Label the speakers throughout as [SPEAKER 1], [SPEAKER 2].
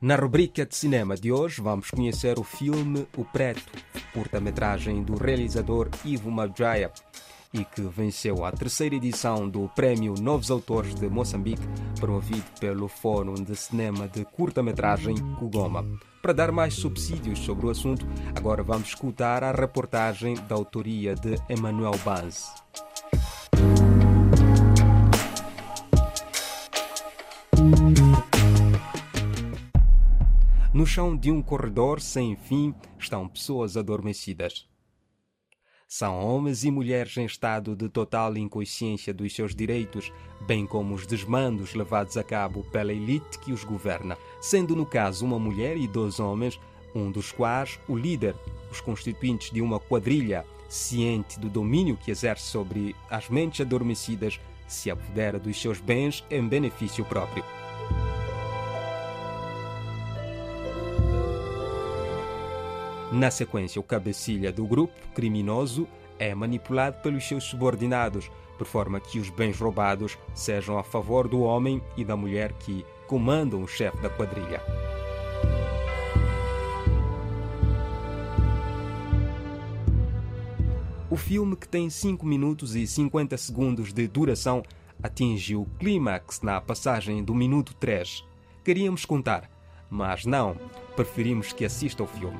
[SPEAKER 1] Na rubrica de cinema de hoje, vamos conhecer o filme O Preto, curta-metragem do realizador Ivo Madjaya, e que venceu a terceira edição do Prémio Novos Autores de Moçambique, promovido pelo Fórum de Cinema de Curta-Metragem Kugoma. Para dar mais subsídios sobre o assunto, agora vamos escutar a reportagem da autoria de Emmanuel Banz. No chão de um corredor sem fim estão pessoas adormecidas. São homens e mulheres em estado de total inconsciência dos seus direitos, bem como os desmandos levados a cabo pela elite que os governa, sendo no caso uma mulher e dois homens, um dos quais o líder, os constituintes de uma quadrilha, ciente do domínio que exerce sobre as mentes adormecidas, se apodera dos seus bens em benefício próprio. Na sequência, o cabecilha do grupo criminoso é manipulado pelos seus subordinados, por forma que os bens roubados sejam a favor do homem e da mulher que comandam o chefe da quadrilha. O filme, que tem 5 minutos e 50 segundos de duração, atinge o clímax na passagem do minuto 3. Queríamos contar, mas não, preferimos que assista o filme.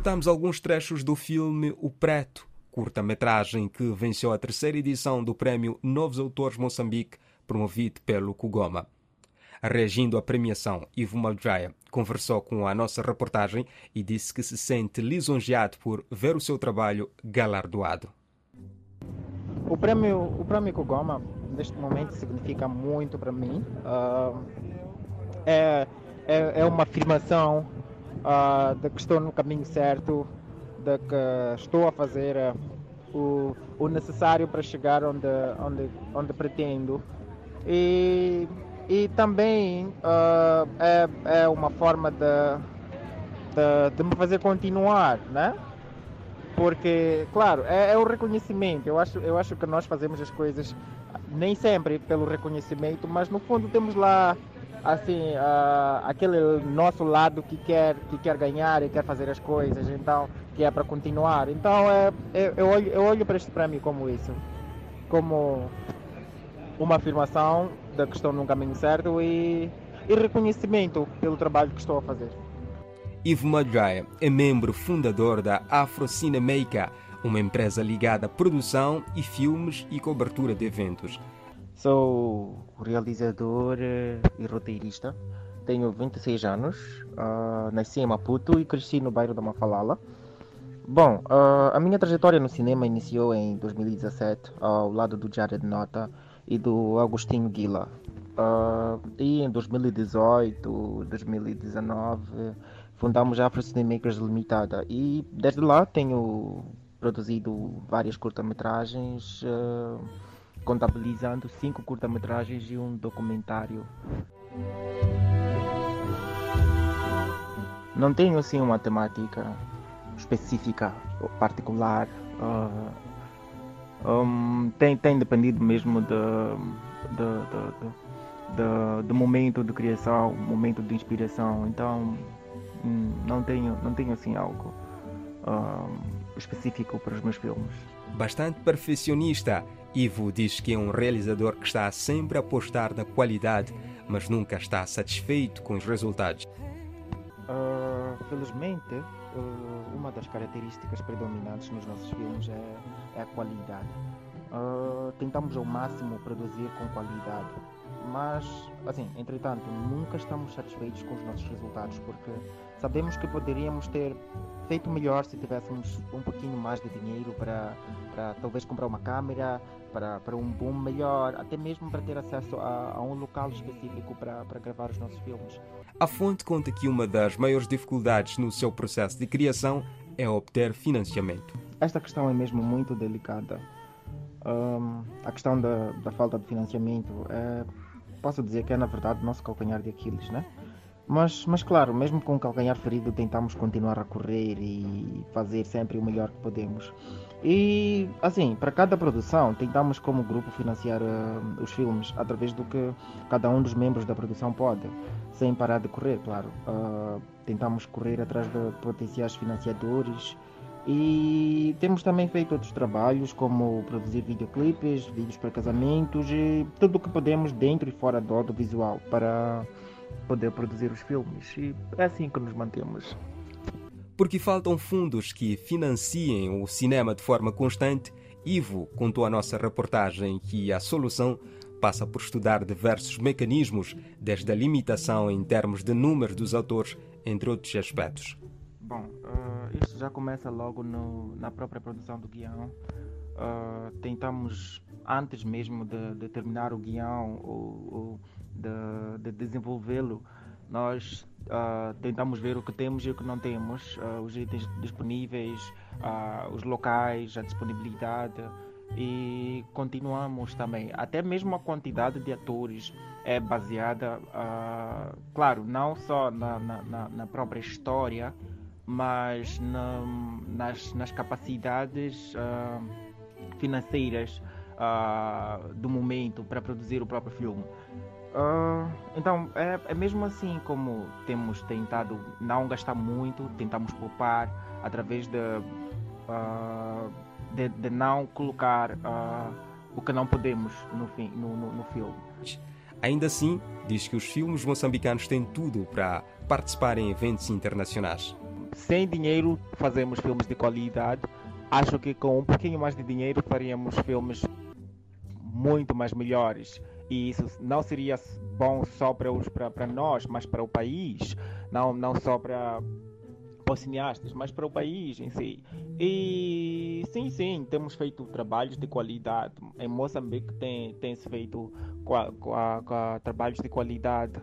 [SPEAKER 1] Escutamos alguns trechos do filme O Preto, curta-metragem que venceu a terceira edição do Prémio Novos Autores Moçambique, promovido pelo Kugoma. Reagindo à premiação, Ivo Maljaya conversou com a nossa reportagem e disse que se sente lisonjeado por ver o seu trabalho galardoado.
[SPEAKER 2] O prêmio, o Kugoma, neste momento, significa muito para mim. Uh, é, é, é uma afirmação uh, de que estou no caminho certo, de que estou a fazer uh, o, o necessário para chegar onde, onde, onde pretendo. E, e também uh, é, é uma forma de, de, de, me fazer continuar, né? Porque, claro, é, é o reconhecimento. Eu acho, eu acho que nós fazemos as coisas nem sempre pelo reconhecimento, mas no fundo temos lá assim uh, aquele nosso lado que quer que quer ganhar e quer fazer as coisas então que é para continuar. Então é, é, eu olho eu olho para este prémio como isso como uma afirmação da que estou no caminho certo e, e reconhecimento pelo trabalho que estou a fazer.
[SPEAKER 1] Ivo Madjaya é membro fundador da Afro Cinemaker uma empresa ligada à produção e filmes e cobertura de eventos
[SPEAKER 2] Sou realizador eh, e roteirista. Tenho 26 anos. Uh, nasci em Maputo e cresci no bairro da Mafalala. Bom, uh, a minha trajetória no cinema iniciou em 2017, ao lado do Jared Nota e do Agostinho Guila. Uh, e em 2018, 2019, fundamos a Afro Cinemakers Limitada. E desde lá tenho produzido várias curta-metragens contabilizando cinco curta-metragens e um documentário. Não tenho assim uma temática específica ou particular. Uh, um, tem, tem dependido mesmo do, do, do, do, momento de criação, momento de inspiração. Então hum, não tenho, não tenho assim algo uh, específico para os meus filmes.
[SPEAKER 1] Bastante perfeccionista Ivo diz que é um realizador que está sempre a apostar na qualidade, mas nunca está satisfeito com os resultados.
[SPEAKER 2] Uh, felizmente, uh, uma das características predominantes nos nossos filmes é, é a qualidade. Uh, tentamos ao máximo produzir com qualidade, mas, assim, entretanto, nunca estamos satisfeitos com os nossos resultados porque sabemos que poderíamos ter feito melhor se tivéssemos um pouquinho mais de dinheiro para, para talvez comprar uma câmera, para, para um boom melhor, até mesmo para ter acesso a, a um local específico para, para gravar os nossos filmes.
[SPEAKER 1] A fonte conta que uma das maiores dificuldades no seu processo de criação é obter financiamento.
[SPEAKER 2] Esta questão é mesmo muito delicada. Um, a questão da, da falta de financiamento é, posso dizer que é na verdade nosso calcanhar de Aquiles, né? Mas, mas claro, mesmo com o calcanhar ferido, tentamos continuar a correr e fazer sempre o melhor que podemos. E assim, para cada produção, tentamos como grupo financiar uh, os filmes através do que cada um dos membros da produção pode, sem parar de correr, claro. Uh, tentamos correr atrás de potenciais financiadores e temos também feito outros trabalhos, como produzir videoclipes, vídeos para casamentos e tudo o que podemos dentro e fora do audiovisual para poder produzir os filmes. E é assim que nos mantemos.
[SPEAKER 1] Porque faltam fundos que financiem o cinema de forma constante, Ivo contou à nossa reportagem que a solução passa por estudar diversos mecanismos, desde a limitação em termos de número dos autores, entre outros aspectos.
[SPEAKER 2] Bom, uh, isto já começa logo no, na própria produção do guião. Uh, tentamos, antes mesmo de, de terminar o guião ou, ou de, de desenvolvê-lo, nós uh, tentamos ver o que temos e o que não temos, os itens disponíveis, os locais, a disponibilidade e continuamos também. Até mesmo a quantidade de atores é baseada, claro, não só na, na, na, própria história, mas na, nas, nas capacidades financeiras do momento para produzir o próprio filme. Uh, então, é, é, mesmo assim como temos tentado não gastar muito, tentamos poupar através de, uh, de, de, não colocar uh, o que não podemos no, no, no, no filme.
[SPEAKER 1] Ainda assim, diz que os filmes moçambicanos têm tudo para participar em eventos internacionais.
[SPEAKER 2] Sem dinheiro, fazemos filmes de qualidade. Acho que com um pouquinho mais de dinheiro faríamos filmes muito mais melhores e isso não seria bom só para, os, para, para nós, mas para o país, não, não só para, os cineastas, mas para o país em si. E sim, sim, temos feito trabalhos de qualidade. Em Moçambique tem, tem se feito com a, com a, com a trabalhos de qualidade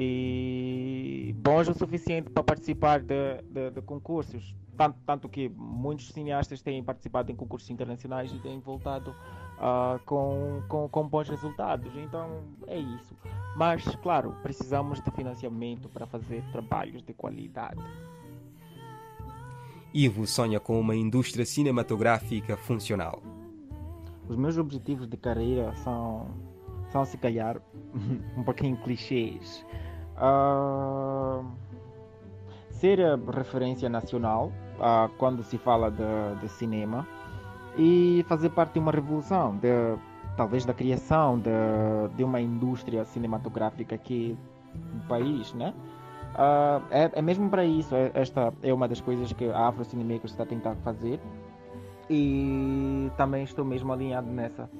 [SPEAKER 2] e bons o suficiente para participar de, de, de concursos. Tanto, tanto que muitos cineastas têm participado em concursos internacionais e têm voltado uh, com, com, com bons resultados. Então é isso. Mas, claro, precisamos de financiamento para fazer trabalhos de qualidade.
[SPEAKER 1] Ivo sonha com uma indústria cinematográfica funcional.
[SPEAKER 2] Os meus objetivos de carreira são, são se calhar, um pouquinho clichês. Uh, ser a referência nacional uh, quando se fala de, de cinema e fazer parte de uma revolução, de, talvez da criação de, de uma indústria cinematográfica aqui no país, né? Uh, é, é, mesmo para isso, é, esta é uma das coisas que a Afro Cinemakers está a tentar fazer e também estou mesmo alinhado nessa.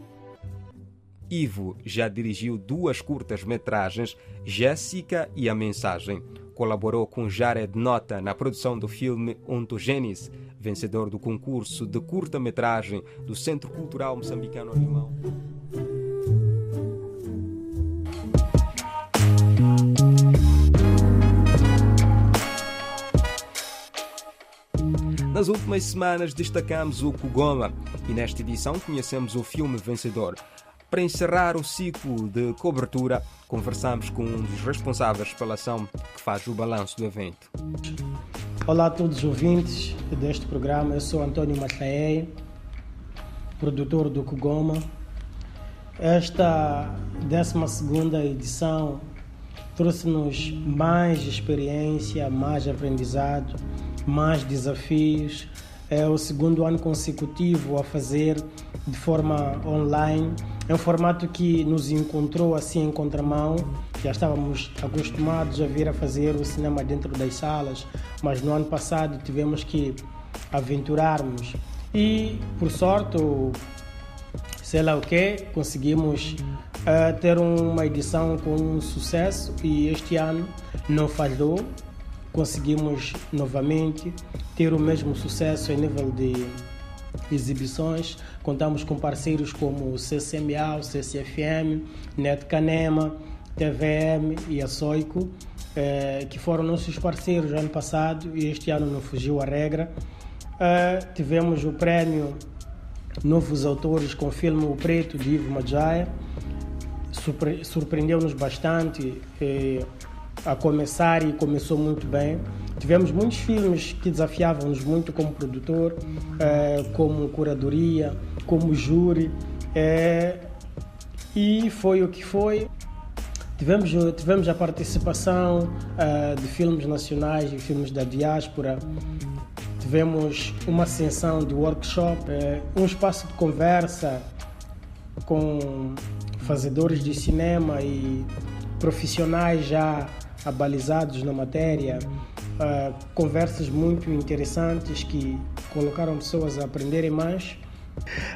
[SPEAKER 1] Ivo já dirigiu duas curtas-metragens, Jéssica e A Mensagem. Colaborou com Jared Nota na produção do filme Ontogênese, vencedor do concurso de curta-metragem do Centro Cultural Moçambicano Alemão. Nas últimas semanas destacamos o Kugoma e nesta edição conhecemos o filme vencedor. Para encerrar o ciclo de cobertura, conversamos com um dos responsáveis pela ação que faz o balanço do evento.
[SPEAKER 3] Olá a todos os ouvintes deste programa, eu sou António Machaei, produtor do Kugoma. Esta 12 edição trouxe-nos mais experiência, mais aprendizado, mais desafios. É o segundo ano consecutivo a fazer de forma online é um formato que nos encontrou assim em contramão. Já estávamos acostumados a vir a fazer o cinema dentro das salas, mas no ano passado tivemos que aventurarmos. E, por sorte, sei lá o que, conseguimos uh, ter uma edição com sucesso e este ano não falhou. Conseguimos novamente ter o mesmo sucesso em nível de exibições Contamos com parceiros como o CCMA, o CCFM, Net Canema, TVM e a Soico, eh, que foram nossos parceiros ano passado e este ano não fugiu a regra. Eh, tivemos o prémio Novos Autores com o filme O Preto de Ivo Majaya. surpre surpreendeu-nos bastante eh, a começar e começou muito bem. Tivemos muitos filmes que desafiavam-nos muito como produtor, eh, como curadoria, como júri, eh, e foi o que foi. Tivemos, tivemos a participação uh, de filmes nacionais e filmes da diáspora. Tivemos uma sessão de workshop, um espaço de conversa com fazedores de cinema e profissionais já abalizados na matéria. Uh, conversas muito interessantes que colocaram pessoas a aprenderem mais.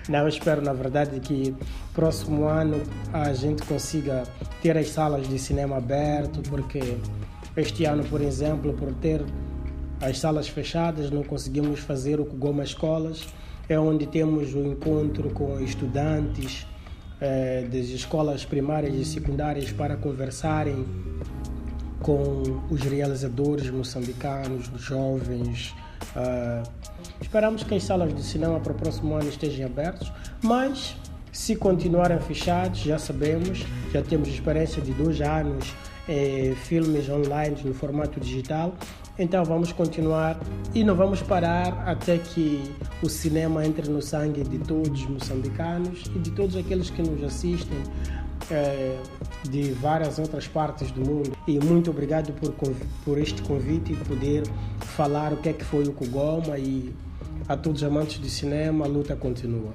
[SPEAKER 3] Não, espero na verdade que próximo ano a gente consiga ter as salas de cinema aberto, porque este ano, por exemplo, por ter as salas fechadas, não conseguimos fazer o Goma Escolas, é onde temos o encontro com estudantes eh, das escolas primárias e secundárias para conversarem com os realizadores moçambicanos, jovens, Uh, esperamos que as salas de cinema para o próximo ano estejam abertas, mas se continuarem fechados, já sabemos, já temos experiência de dois anos eh, filmes online no formato digital, então vamos continuar e não vamos parar até que o cinema entre no sangue de todos os moçambicanos e de todos aqueles que nos assistem é, de várias outras partes do mundo. E muito obrigado por, por este convite e poder falar o que é que foi o Kugoma e a todos os amantes de cinema, a luta continua.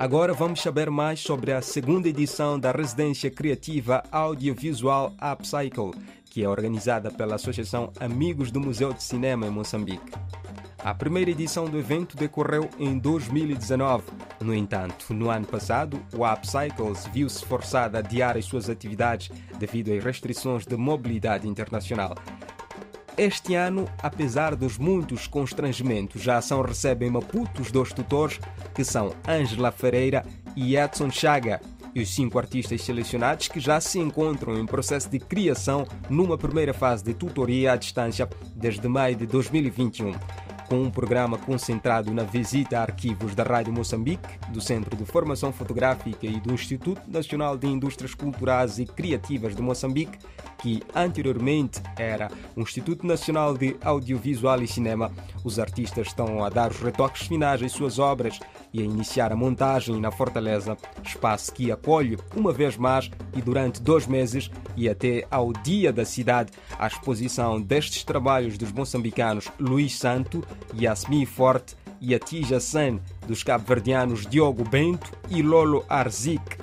[SPEAKER 1] Agora vamos saber mais sobre a segunda edição da Residência Criativa Audiovisual Upcycle, que é organizada pela Associação Amigos do Museu de Cinema em Moçambique. A primeira edição do evento decorreu em 2019. No entanto, no ano passado, o Upcycles viu-se forçado a adiar as suas atividades devido às restrições de mobilidade internacional. Este ano, apesar dos muitos constrangimentos, a ação recebe em Maputo os dois tutores, que são Ângela Ferreira e Edson Chaga, e os cinco artistas selecionados que já se encontram em processo de criação numa primeira fase de tutoria à distância desde maio de 2021 com um programa concentrado na visita a arquivos da Rádio Moçambique, do Centro de Formação Fotográfica e do Instituto Nacional de Indústrias Culturais e Criativas de Moçambique, que anteriormente era o Instituto Nacional de Audiovisual e Cinema. Os artistas estão a dar os retoques finais às suas obras e a iniciar a montagem na Fortaleza, espaço que acolhe uma vez mais e durante dois meses e até ao dia da cidade a exposição destes trabalhos dos moçambicanos Luís Santo, Yasmin Forte e Atija San, dos cabo-verdianos Diogo Bento e Lolo Arzik.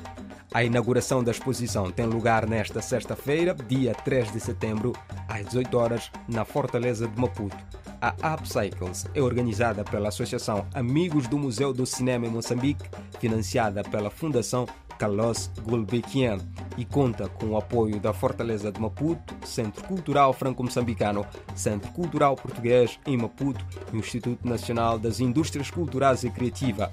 [SPEAKER 1] A inauguração da exposição tem lugar nesta sexta-feira, dia 3 de setembro, às 18 horas, na Fortaleza de Maputo. A Upcycles é organizada pela Associação Amigos do Museu do Cinema em Moçambique, financiada pela Fundação Carlos Gulbenkian e conta com o apoio da Fortaleza de Maputo, Centro Cultural Franco-Moçambicano, Centro Cultural Português em Maputo e o Instituto Nacional das Indústrias Culturais e Criativas.